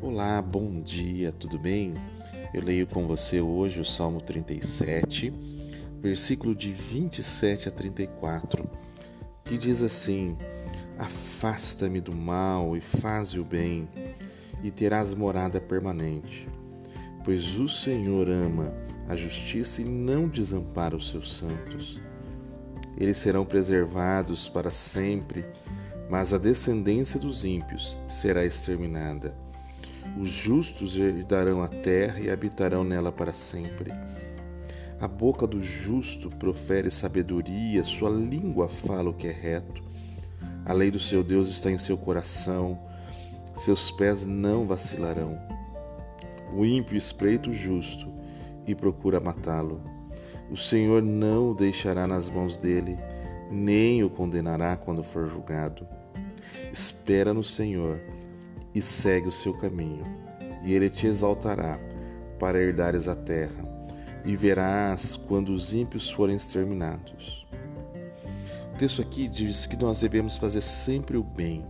Olá, bom dia, tudo bem? Eu leio com você hoje o Salmo 37, versículo de 27 a 34, que diz assim: Afasta-me do mal e faze o bem, e terás morada permanente. Pois o Senhor ama a justiça e não desampara os seus santos. Eles serão preservados para sempre, mas a descendência dos ímpios será exterminada. Os justos herdarão a terra e habitarão nela para sempre. A boca do justo profere sabedoria, sua língua fala o que é reto. A lei do seu Deus está em seu coração, seus pés não vacilarão. O ímpio espreita o justo e procura matá-lo. O Senhor não o deixará nas mãos dele, nem o condenará quando for julgado. Espera no Senhor e segue o seu caminho, e ele te exaltará para herdares a terra, e verás quando os ímpios forem exterminados. O texto aqui diz que nós devemos fazer sempre o bem.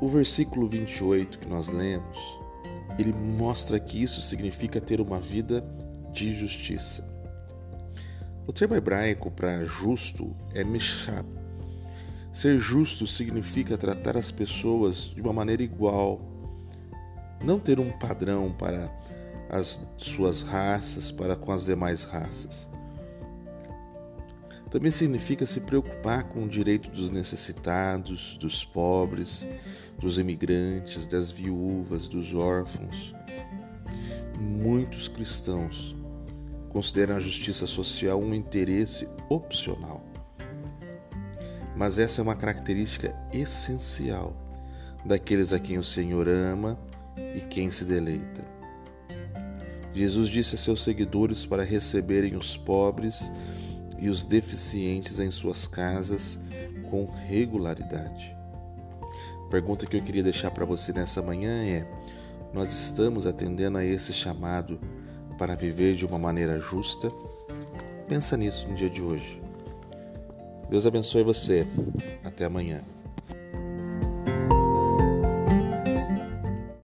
O versículo 28 que nós lemos, ele mostra que isso significa ter uma vida de justiça. O termo hebraico para justo é meshab, Ser justo significa tratar as pessoas de uma maneira igual, não ter um padrão para as suas raças para com as demais raças. Também significa se preocupar com o direito dos necessitados, dos pobres, dos imigrantes, das viúvas, dos órfãos. Muitos cristãos consideram a justiça social um interesse opcional mas essa é uma característica essencial daqueles a quem o Senhor ama e quem se deleita. Jesus disse a seus seguidores para receberem os pobres e os deficientes em suas casas com regularidade. A pergunta que eu queria deixar para você nessa manhã é: nós estamos atendendo a esse chamado para viver de uma maneira justa? Pensa nisso no dia de hoje. Deus abençoe você. Até amanhã.